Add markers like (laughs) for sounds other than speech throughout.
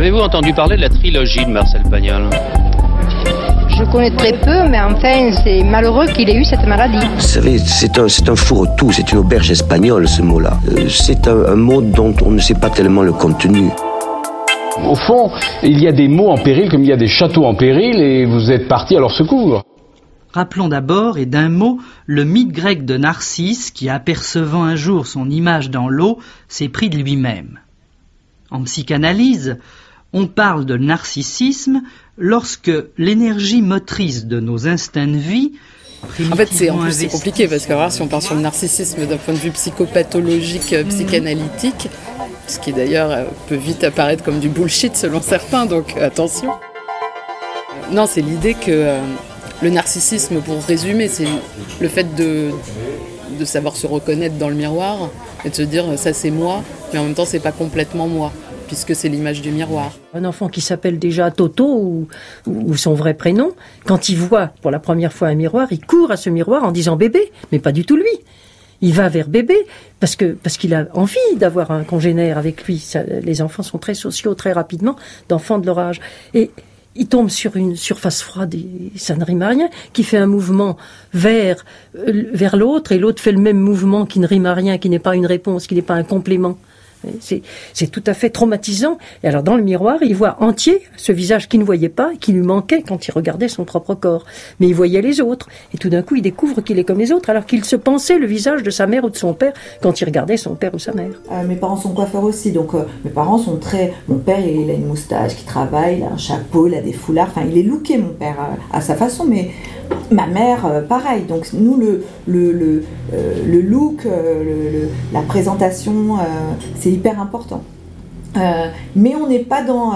Avez-vous entendu parler de la trilogie de Marcel Pagnol? Je connais très peu, mais enfin, c'est malheureux qu'il ait eu cette maladie. Vous savez, c'est un, c'est un fourre-tout, c'est une auberge espagnole, ce mot-là. Euh, C'est un, un mot dont on ne sait pas tellement le contenu. Au fond, il y a des mots en péril comme il y a des châteaux en péril et vous êtes parti à leur secours. Rappelons d'abord, et d'un mot, le mythe grec de Narcisse qui, apercevant un jour son image dans l'eau, s'est pris de lui-même. En psychanalyse, on parle de narcissisme lorsque l'énergie motrice de nos instincts de vie En fait, c'est en primitivement plus c'est investie- compliqué parce que alors, si on part sur le narcissisme d'un point de vue psychopathologique, euh, psychanalytique, ce qui d'ailleurs euh, peut vite apparaître comme du bullshit selon certains, donc attention. Non, c'est l'idée que euh, le narcissisme, pour résumer, c'est le fait de, de savoir se reconnaître dans le miroir et de se dire ça c'est moi, mais en même temps c'est pas complètement moi, puisque c'est l'image du miroir. Un enfant qui s'appelle déjà Toto ou, son vrai prénom, quand il voit pour la première fois un miroir, il court à ce miroir en disant bébé, mais pas du tout lui. Il va vers bébé parce que parce qu'il a envie d'avoir un congénère avec lui. Les enfants sont très sociaux très rapidement, d'enfants de leur âge. Et il tombe sur une surface froide, et ça ne rime à rien, qui fait un mouvement vers euh, vers l'autre et l'autre fait le même mouvement qui ne rime à rien, qui n'est pas une réponse, qui n'est pas un complément. C'est tout à fait traumatisant. Et alors dans le miroir, il voit entier ce visage qu'il ne voyait pas, qui lui manquait quand il regardait son propre corps. Mais il voyait les autres. Et tout d'un coup, il découvre qu'il est comme les autres, alors qu'il se pensait le visage de sa mère ou de son père quand il regardait son père ou sa mère. Euh, mes parents sont coiffeurs aussi, donc euh, mes parents sont très. Mon père, il a une moustache, qui travaille, il a un chapeau, il a des foulards. Enfin, il est looké, mon père, à, à sa façon, mais ma mère, euh, pareil. Donc, nous, le, le, le, euh, look, euh, la présentation, c'est hyper important. Mais on n'est pas dans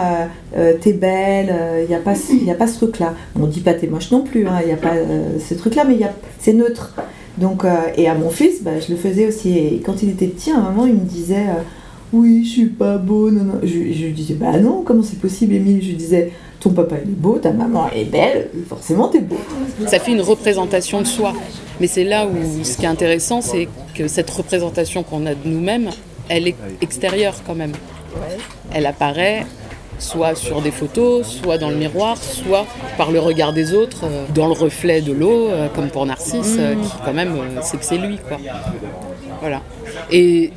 t'es belle, il n'y a, pas y a pas ce truc-là. On dit pas t'es moche non plus, il n'y a pas ce truc-là, mais c'est neutre. Donc, et à mon fils, bah, je le faisais aussi. Et quand il était petit, à un moment, il me disait Oui, je suis pas beau. Non, non. Je, je lui disais Bah non, comment c'est possible, Émile? Je lui disais Ton papa il est beau, ta maman est belle, forcément t'es beau. Ça fait une représentation de soi. Mais c'est là où ce qui est intéressant, c'est que cette représentation qu'on a de nous-mêmes, elle est extérieure quand même. Elle apparaît soit sur des photos, soit dans le miroir, soit par le regard des autres, euh, dans le reflet de l'eau, euh, comme pour Narcisse, euh, qui quand même sait que c'est lui. Quoi. Voilà. Et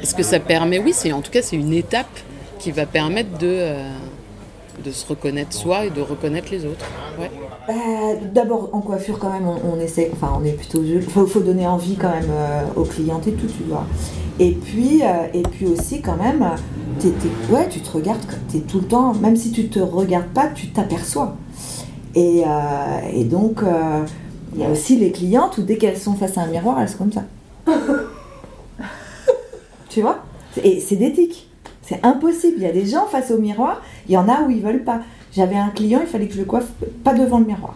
est-ce que ça permet Oui, c'est en tout cas c'est une étape qui va permettre de, euh, de se reconnaître soi et de reconnaître les autres. Bah, D'abord, en coiffure, quand même, on, essaie, enfin, on est plutôt. Il faut, donner envie quand même euh, aux clientes et tout, tu vois. Et puis, euh, et puis aussi, quand même, euh, ouais, tu te regardes, tu tout le temps, même si tu te regardes pas, tu t'aperçois. Et, euh, et donc, euh, il y a aussi les clientes où dès qu'elles sont face à un miroir, elles sont comme ça. (laughs) tu vois? Et c'est d'éthique. C'est impossible. Il y a des gens face au miroir, il y en a où ils veulent pas. J'avais un client, il fallait que je le coiffe pas devant le miroir.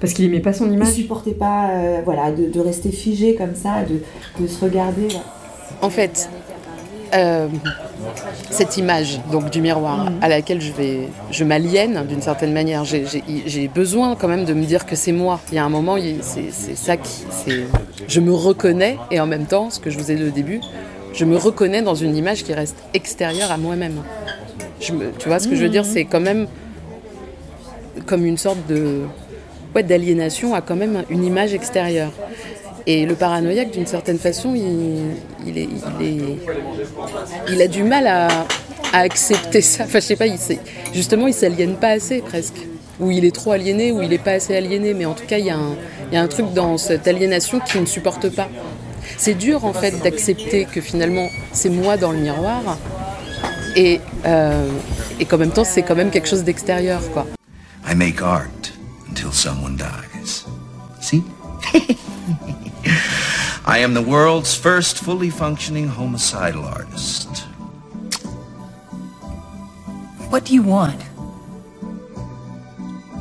Parce qu'il aimait pas son Il image. supportait pas euh, voilà, de, de rester figé comme ça, de, de se regarder. En fait, euh, cette image donc du miroir à laquelle je vais, je m'aliène d'une certaine manière. J'ai- besoin quand même de me dire que c'est moi. Il y a un moment, il- c'est c'est ça qui, c'est, je me reconnais et en même temps, ce que je vous ai dit au début, je me reconnais dans une image qui reste extérieure à moi-même. Tu vois ce que je veux dire, c'est quand même comme une sorte de ouais, d'aliénation à quand même une image extérieure. Et le paranoïaque, d'une certaine façon, il, il, est, il, est- il a du mal à, à accepter ça. Enfin, je sais pas, il justement, il s'aliène pas assez presque. Ou il est trop aliéné, ou il est pas assez aliéné. Mais en tout cas, il y, a un, il y a un truc dans cette aliénation qu'il ne supporte pas. C'est dur, en fait, d'accepter que finalement, c'est moi dans le miroir. Et, euh, et qu'en même temps, c'est quand même quelque chose d'extérieur, quoi. I make art until someone dies. See? (laughs) I am the world's first fully functioning homicidal artist. What do you want?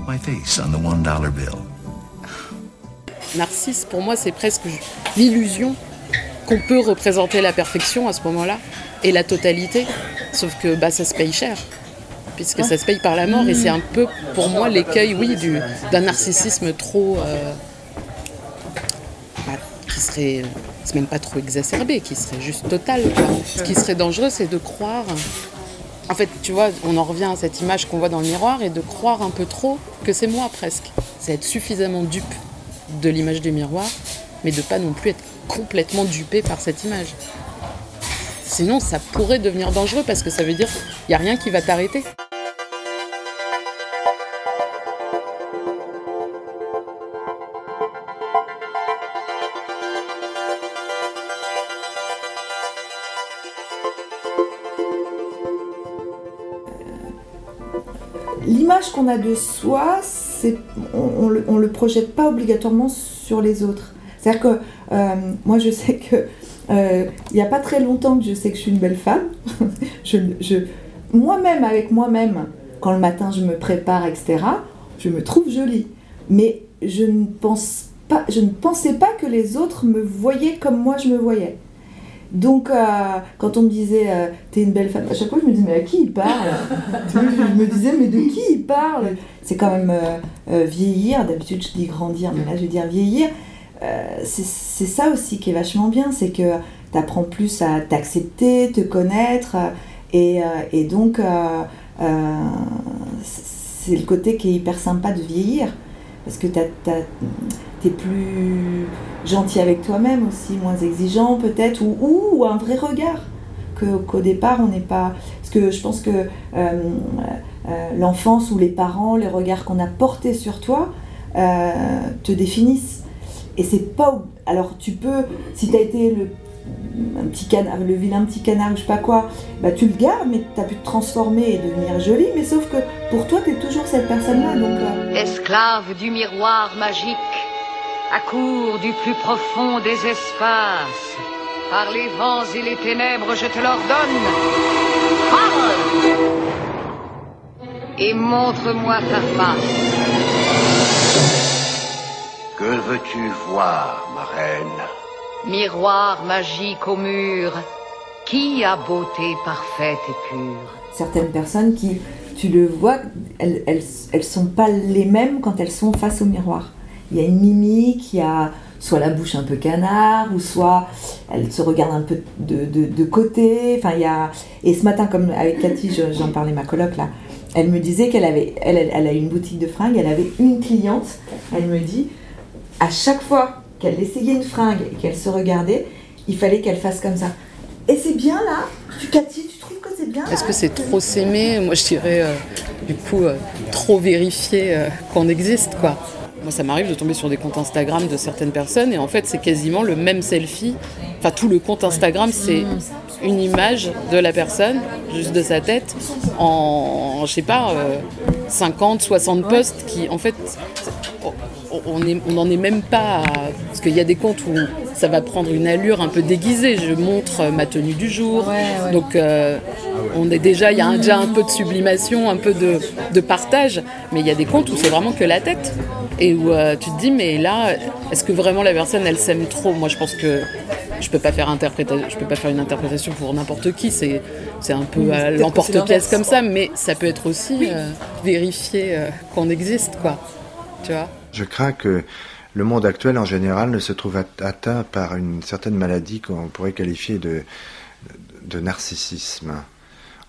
My face on the one dollar bill. Narcisse, pour moi, c'est presque l'illusion qu'on peut représenter la perfection à ce moment-là et la totalité. Sauf que bah, ça se paye cher, puisque ça se paye par la mort. Et c'est un peu, pour moi, l'écueil, oui, du- d'un narcissisme trop. euh, bah, qui serait. C'est même pas trop exacerbé, qui serait juste total. quoi. Ce qui serait dangereux, c'est de croire En fait, tu vois, on en revient à cette image qu'on voit dans le miroir et de croire un peu trop que c'est moi presque. C'est être suffisamment dupe de l'image du miroir, mais de pas non plus être complètement dupé par cette image. Sinon, ça pourrait devenir dangereux parce que ça veut dire qu'il n'y a rien qui va t'arrêter. Qu'on a de soi, on, on, le, projette pas obligatoirement sur les autres. C'est-à-dire que euh, moi, je sais que euh, il n'y a pas très longtemps que je sais que je suis une belle femme. (laughs) je, moi-même, avec moi-même, quand le matin je me prépare, etc., je me trouve jolie. Mais je ne, pense pas, je ne pensais pas que les autres me voyaient comme moi je me voyais. Donc, euh, quand on me disait euh, T'es une belle femme, à chaque fois je me disais Mais à qui il parle? (laughs) Je me disais Mais de qui il parle? C'est quand même euh, vieillir. D'habitude je dis grandir, mais là je vais dire vieillir. c'est ça aussi qui est vachement bien c'est que tu apprends plus à t'accepter, te connaître. Et, et donc, c'est le côté qui est hyper sympa de vieillir. Parce que tu es plus gentil avec toi-même aussi, moins exigeant peut-être, ou, ou, un vrai regard. Qu'au départ, on n'est pas. Parce que je pense que euh, euh, l'enfance ou les parents, les regards qu'on a portés sur toi, euh, te définissent. Et c'est pas. Alors tu peux, si tu as été le un petit canard, le vilain petit canard, je sais pas quoi, bah tu le gardes, mais tu as pu te transformer et devenir jolie, mais sauf que pour toi, tu es toujours cette personne-là. Esclave du miroir magique, accours du plus profond des espaces, par les vents et les ténèbres, je te l'ordonne. Parle Et montre-moi ta face. Que veux-tu voir, ma reine? Miroir magique au mur, qui a beauté parfaite et pure? Certaines personnes qui, tu le vois, elles, elles, elles sont pas les mêmes quand elles sont face au miroir. Il y a une mimique, il y a soit la bouche un peu canard, ou soit elle se regarde un peu de, côté. Et ce matin, comme avec Cathy, j'en parlais, ma coloc là, elle me disait qu'elle avait, elle, une boutique de fringues, elle avait une cliente, elle me dit, à chaque fois qu'elle essayait une fringue et qu'elle se regardait, il fallait qu'elle fasse comme ça. Et c'est bien là Tu Cathy, tu trouves que c'est bien Est-ce que c'est trop s'aimer Moi je dirais euh, du coup euh, trop vérifier euh, qu'on existe quoi. Moi ça m'arrive de tomber sur des comptes Instagram de certaines personnes et en fait c'est quasiment le même selfie. Enfin tout le compte Instagram c'est une image de la personne, juste de sa tête, en je sais pas 50, 60 posts qui en fait on n'en est même pas à... Parce qu'il y a des comptes où ça va prendre une allure un peu déguisée. Je montre ma tenue du jour. Ouais, ouais. Donc, euh, on est déjà, il y a un, déjà un peu de sublimation, un peu de, de partage. Mais il y a des comptes où c'est vraiment que la tête. Et où euh, tu te dis, mais là, est-ce que vraiment la personne, elle s'aime trop? Moi, je pense que je peux pas faire je peux pas faire une interprétation pour n'importe qui. C'est c'est un peu à l'emporte-pièce comme ça, mais ça peut être aussi euh, vérifier qu'on existe, quoi. Tu vois? Je crains que le monde actuel en général ne se trouve atteint par une certaine maladie qu'on pourrait qualifier de, de narcissisme.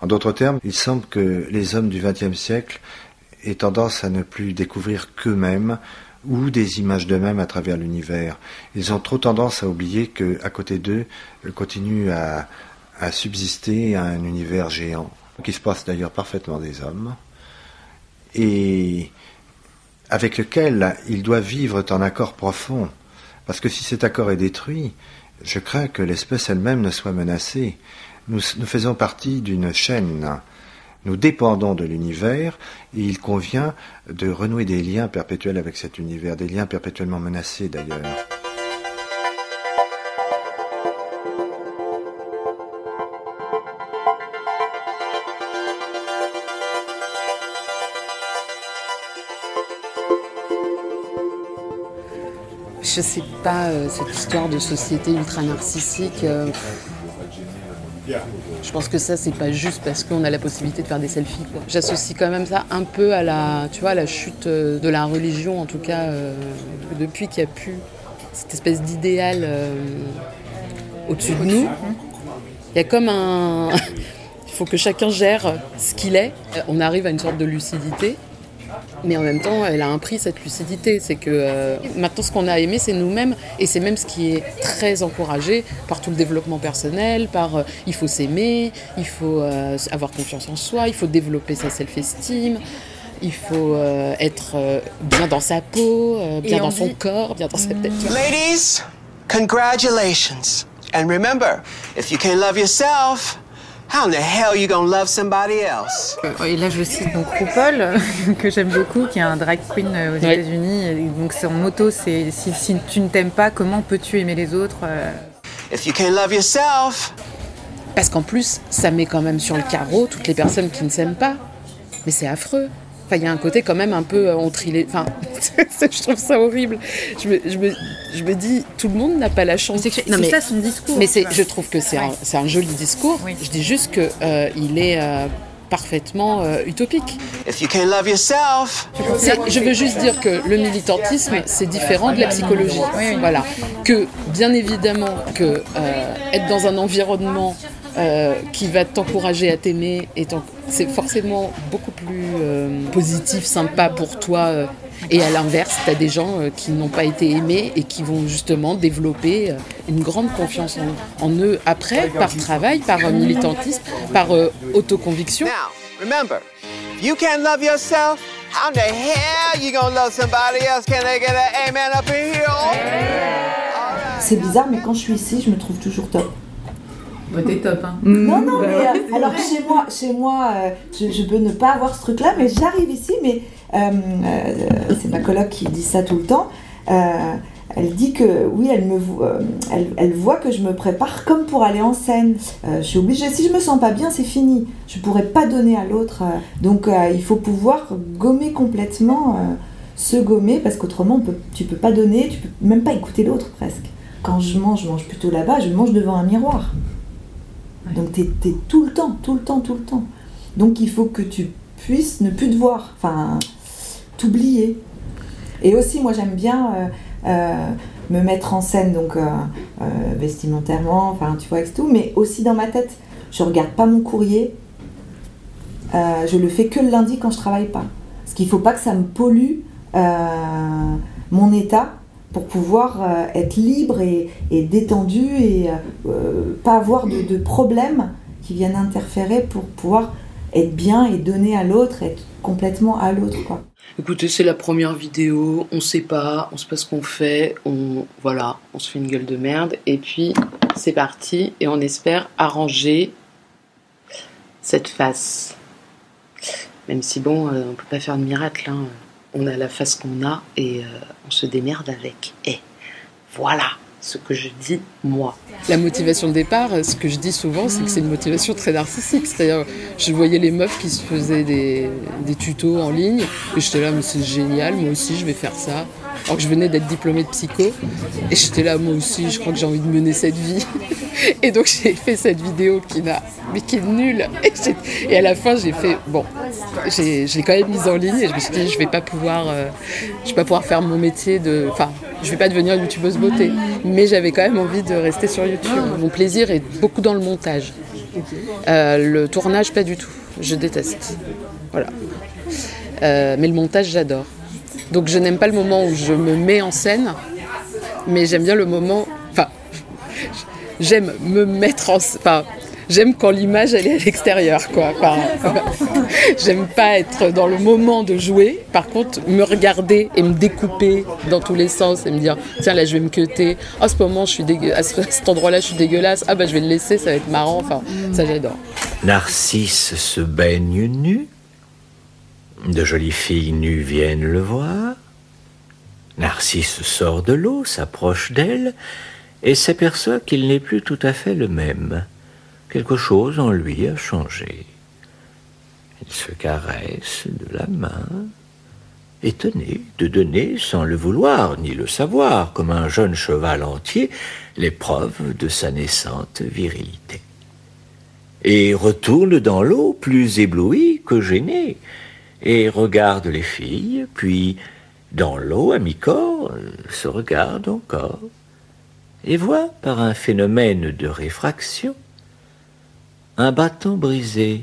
En d'autres termes, il semble que les hommes du XXe siècle aient tendance à ne plus découvrir qu'eux-mêmes ou des images d'eux-mêmes à travers l'univers. Ils ont trop tendance à oublier que, à côté d'eux, continue à, subsister un univers géant, qui se passe d'ailleurs parfaitement des hommes. Et avec lequel il doit vivre en accord profond. Parce que si cet accord est détruit, je crains que l'espèce elle-même ne soit menacée. Nous faisons partie d'une chaîne. Nous dépendons de l'univers et il convient de renouer des liens perpétuels avec cet univers, des liens perpétuellement menacés d'ailleurs. je sais pas, euh, cette histoire de société ultra narcissique. Euh, je pense que ça, c'est pas juste parce qu'on a la possibilité de faire des selfies. J'associe quand même ça un peu à la, tu vois, la chute euh, de la religion, en tout cas, euh, depuis qu'il y a plus cette espèce d'idéal euh, au-dessus de nous. Il y a comme un. (laughs) Il faut que chacun gère ce qu'il est. On arrive à une sorte de lucidité. Mais en même temps, elle a un prix, cette lucidité. C'est que euh, maintenant, ce qu'on a aimé, c'est nous-mêmes. Et c'est même ce qui est très encouragé par tout le développement personnel, par euh, il faut s'aimer, il faut euh, avoir confiance en soi, il faut développer sa self-esteem. Il faut être bien dans sa peau, bien Et dans son dit- corps, bien dans sa tête. Ladies, congratulations. And remember, if you can love yourself, how in the hell you gonna love somebody else? Et là, je cite donc RuPaul, que j'aime beaucoup, qui est un drag queen euh, aux Ouais. États-Unis. Donc son motto, c'est si, si tu ne t'aimes pas, comment peux-tu aimer les autres Euh, If you can love yourself, Parce qu'en plus, ça met quand même sur le carreau toutes les personnes qui ne s'aiment pas. Mais c'est affreux. Enfin, il y a un côté quand même un peu euh, on trie les- Enfin, (laughs) je trouve ça horrible. Je me, je me, je me dis, tout le monde n'a pas la chance. c'est ça son discours. Mais je trouve que c'est un, un joli discours. Je dis juste que euh, il est euh, parfaitement euh, utopique. if you can love yourself, C'est- je veux juste dire que le militantisme, c'est différent de la psychologie. Voilà. Que, bien évidemment, que euh, être dans un environnement euh, qui va t'encourager à t'aimer, c'est forcément beaucoup plus euh, positif, sympa pour toi. Et à l'inverse, tu as des gens euh, qui n'ont pas été aimés et qui vont justement développer euh, une grande confiance en, en eux après, par travail, par euh, militantisme, par euh, autoconviction. now remember, if you can't love yourself, how in the hell you gonna love somebody else? Can I get an amen up in here? C'est bizarre, mais quand je suis ici, je me trouve toujours top. Bah, t'es top, hein. Non, non, Bah mais euh, alors chez moi, chez moi euh, je, je peux ne pas avoir ce truc-là, mais j'arrive ici, mais c'est ma coloc qui dit ça tout le temps. Euh, elle dit que oui, elle me vo- euh, elle, elle voit que je me prépare comme pour aller en scène. Euh, je suis obligée. Si je me sens pas bien, c'est fini. Je pourrais pas donner à l'autre. euh. donc euh, il faut pouvoir gommer complètement, euh, se gommer, parce qu'autrement peut, tu peux pas donner, tu peux même pas écouter l'autre presque. Quand je mange, je mange plutôt là-bas. Je mange devant un miroir. Donc tu es, tout le temps, tout le temps, tout le temps. Donc il faut que tu puisses ne plus te voir, enfin t'oublier. Et aussi moi j'aime bien euh, euh, me mettre en scène, donc euh, vestimentairement, enfin tu vois, avec tout, mais aussi dans ma tête. Je regarde pas mon courrier, je le fais que le lundi quand je travaille pas. Parce qu'il faut pas que ça me pollue mon état pour pouvoir être libre et, détendu et pas avoir de, de problèmes qui viennent interférer pour pouvoir être bien et donner à l'autre, être complètement à l'autre. quoi. Écoutez, c'est la première vidéo, on sait pas, on sait pas ce qu'on fait, on voilà, on se fait une gueule de merde et puis c'est parti et on espère arranger cette face. Même si bon, euh, on peut pas faire de miracle, hein. on a la face qu'on a et euh, on se démerde avec. Et voilà ce que je dis moi. La motivation de départ, ce que je dis souvent, c'est que c'est une motivation très narcissique. C'est-à-dire, je voyais les meufs qui se faisaient des, tutos en ligne, et j'étais là, mais c'est génial, moi aussi je vais faire ça. Alors que je venais d'être diplômée de psycho, et j'étais là, moi aussi, je crois que j'ai envie de mener cette vie. (laughs) Et donc j'ai fait cette vidéo qui n'a, mais qui est nulle. (laughs) Et, à la fin, j'ai fait, bon, j'ai, je l'ai quand même mise en ligne, et je me suis dit, je vais pas pouvoir, euh, je vais pas pouvoir faire mon métier de, enfin, je vais pas devenir youtubeuse beauté, mais j'avais quand même envie de rester sur YouTube. Mon plaisir est beaucoup dans le montage. Euh, le tournage, pas du tout. Je déteste. Voilà. Euh, mais le montage, j'adore. Donc je n'aime pas le moment où je me mets en scène, mais j'aime bien le moment. Enfin, (laughs) j'aime me mettre en. Enfin, j'aime quand l'image elle est à l'extérieur, quoi. Enfin, (laughs) j'aime pas être dans le moment de jouer. Par contre, me regarder et me découper dans tous les sens et me dire tiens là je vais me cuter. À ce moment je suis à cet endroit-là je suis dégueulasse. Ah bah je vais le laisser, ça va être marrant. Enfin, ça j'adore. Narcisse se baigne nu. De jolies filles nues viennent le voir. Narcisse sort de l'eau, s'approche d'elle, et s'aperçoit qu'il n'est plus tout à fait le même. Quelque chose en lui a changé. Il se caresse de la main, étonné de donner, sans le vouloir ni le savoir, comme un jeune cheval entier, l'épreuve de sa naissante virilité et retourne dans l'eau plus ébloui que gêné, et regarde les filles, puis dans l'eau à mi-corps, euh, se regarde encore, et voit par un phénomène de réfraction un bâton brisé.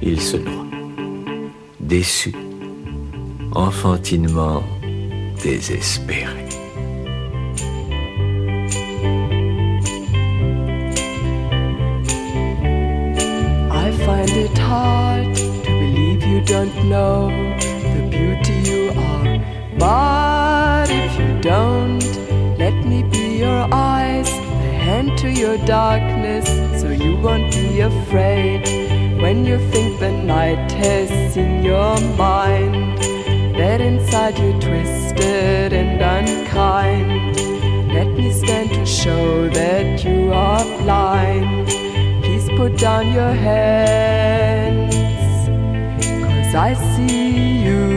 Il se noie, déçu, enfantinement désespéré. I find it hard don't know the beauty you are. But if you don't, let me be your eyes, a hand to your darkness, so you won't be afraid when you think the night has in your mind. That inside you twisted and unkind. Let me stand to show that you are blind. Please put down your cause I see you.